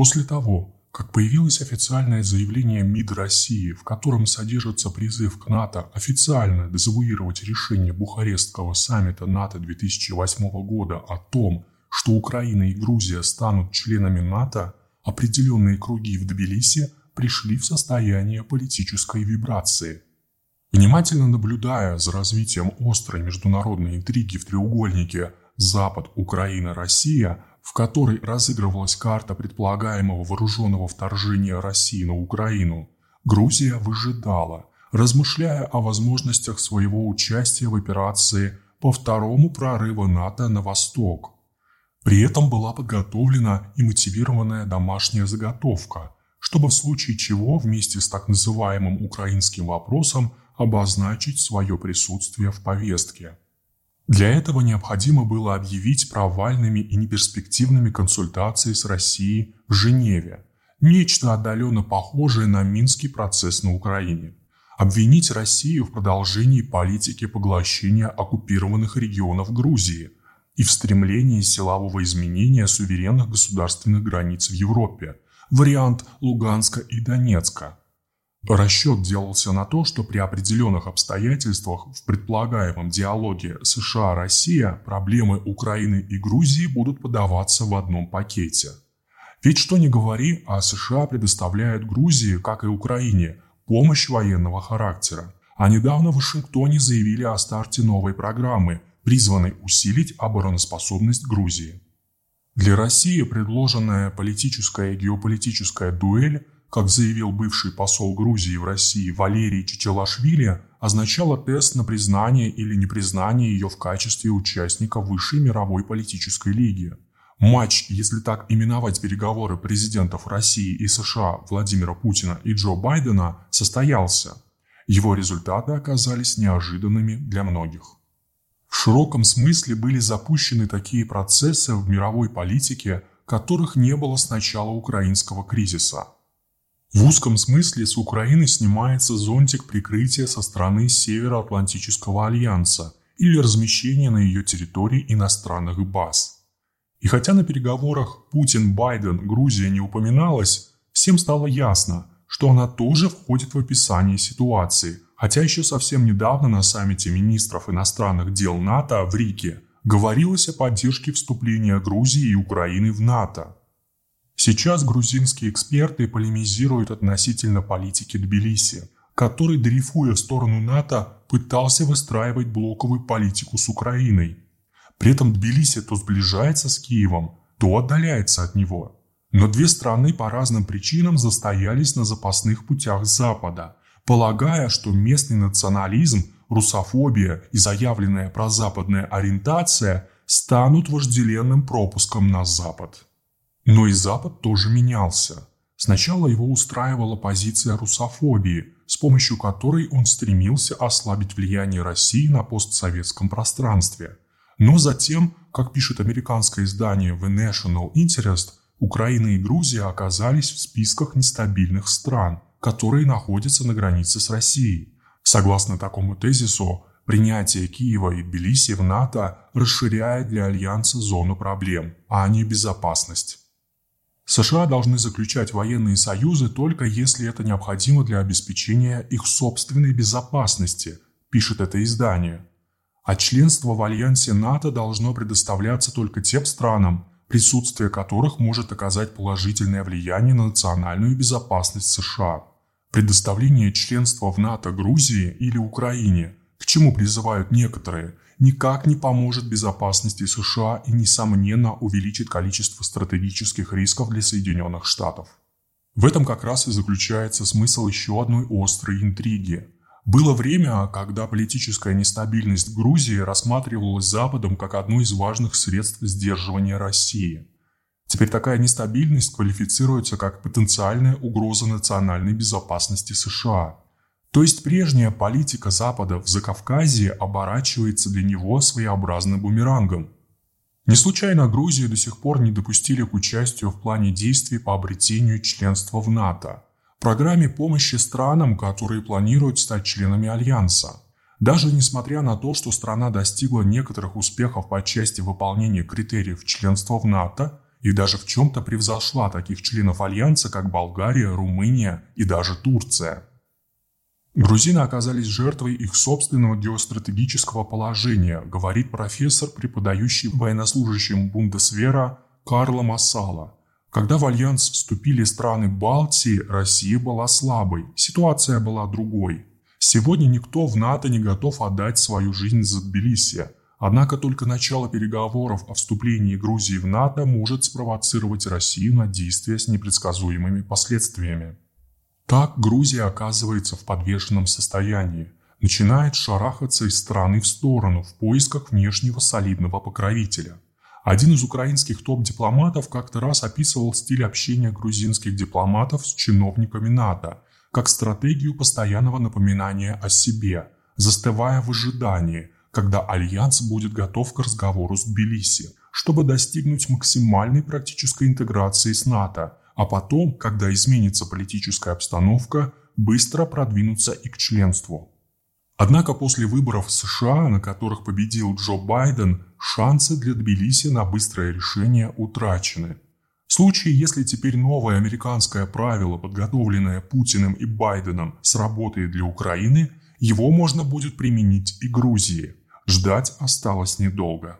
После того, как появилось официальное заявление МИД России, в котором содержится призыв к НАТО официально дезавуировать решение Бухарестского саммита НАТО 2008 года о том, что Украина и Грузия станут членами НАТО, определенные круги в Тбилиси пришли в состояние политической вибрации. Внимательно наблюдая за развитием острой международной интриги в треугольнике Запад, Украина, Россия – в которой разыгрывалась карта предполагаемого вооруженного вторжения России на Украину, Грузия выжидала, размышляя о возможностях своего участия в операции по второму прорыву НАТО на восток. При этом была подготовлена и мотивированная домашняя заготовка, чтобы в случае чего вместе с так называемым украинским вопросом обозначить свое присутствие в повестке. Для этого необходимо было объявить провальными и неперспективными консультации с Россией в Женеве, нечто отдаленно похожее на Минский процесс на Украине, обвинить Россию в продолжении политики поглощения оккупированных регионов Грузии и в стремлении силового изменения суверенных государственных границ в Европе, вариант Луганска и Донецка – Расчет делался на то, что при определенных обстоятельствах в предполагаемом диалоге США-Россия проблемы Украины и Грузии будут подаваться в одном пакете. Ведь что ни говори, а США предоставляют Грузии, как и Украине, помощь военного характера. А недавно в Вашингтоне заявили о старте новой программы, призванной усилить обороноспособность Грузии. Для России предложенная политическая и геополитическая дуэль как заявил бывший посол Грузии в России Валерий Чичелашвили, означало тест на признание или непризнание ее в качестве участника высшей мировой политической лиги. Матч, если так именовать переговоры президентов России и США Владимира Путина и Джо Байдена, состоялся. Его результаты оказались неожиданными для многих. В широком смысле были запущены такие процессы в мировой политике, которых не было с начала украинского кризиса – в узком смысле с Украины снимается зонтик прикрытия со стороны Североатлантического альянса или размещения на ее территории иностранных баз. И хотя на переговорах Путин-Байден Грузия не упоминалась, всем стало ясно, что она тоже входит в описание ситуации, хотя еще совсем недавно на саммите министров иностранных дел НАТО в Риге говорилось о поддержке вступления Грузии и Украины в НАТО – Сейчас грузинские эксперты полемизируют относительно политики Тбилиси, который, дрейфуя в сторону НАТО, пытался выстраивать блоковую политику с Украиной. При этом Тбилиси то сближается с Киевом, то отдаляется от него. Но две страны по разным причинам застоялись на запасных путях Запада, полагая, что местный национализм, русофобия и заявленная прозападная ориентация станут вожделенным пропуском на Запад. Но и Запад тоже менялся. Сначала его устраивала позиция русофобии, с помощью которой он стремился ослабить влияние России на постсоветском пространстве. Но затем, как пишет американское издание The National Interest, Украина и Грузия оказались в списках нестабильных стран, которые находятся на границе с Россией. Согласно такому тезису, принятие Киева и Тбилиси в НАТО расширяет для Альянса зону проблем, а не безопасность. США должны заключать военные союзы только если это необходимо для обеспечения их собственной безопасности, пишет это издание. А членство в альянсе НАТО должно предоставляться только тем странам, присутствие которых может оказать положительное влияние на национальную безопасность США. Предоставление членства в НАТО Грузии или Украине, к чему призывают некоторые – никак не поможет безопасности США и, несомненно, увеличит количество стратегических рисков для Соединенных Штатов. В этом как раз и заключается смысл еще одной острой интриги. Было время, когда политическая нестабильность Грузии рассматривалась Западом как одно из важных средств сдерживания России. Теперь такая нестабильность квалифицируется как потенциальная угроза национальной безопасности США – то есть прежняя политика Запада в Закавказье оборачивается для него своеобразным бумерангом. Не случайно Грузию до сих пор не допустили к участию в плане действий по обретению членства в НАТО, программе помощи странам, которые планируют стать членами Альянса. Даже несмотря на то, что страна достигла некоторых успехов по части выполнения критериев членства в НАТО, и даже в чем-то превзошла таких членов Альянса, как Болгария, Румыния и даже Турция. Грузины оказались жертвой их собственного геостратегического положения, говорит профессор, преподающий военнослужащим Бундесвера Карло Массала. Когда в альянс вступили страны Балтии, Россия была слабой, ситуация была другой. Сегодня никто в НАТО не готов отдать свою жизнь за Тбилиси. Однако только начало переговоров о вступлении Грузии в НАТО может спровоцировать Россию на действия с непредсказуемыми последствиями. Так Грузия оказывается в подвешенном состоянии, начинает шарахаться из стороны в сторону в поисках внешнего солидного покровителя. Один из украинских топ-дипломатов как-то раз описывал стиль общения грузинских дипломатов с чиновниками НАТО как стратегию постоянного напоминания о себе, застывая в ожидании, когда Альянс будет готов к разговору с Тбилиси, чтобы достигнуть максимальной практической интеграции с НАТО – а потом, когда изменится политическая обстановка, быстро продвинуться и к членству. Однако после выборов в США, на которых победил Джо Байден, шансы для Тбилиси на быстрое решение утрачены. В случае, если теперь новое американское правило, подготовленное Путиным и Байденом, сработает для Украины, его можно будет применить и Грузии. Ждать осталось недолго.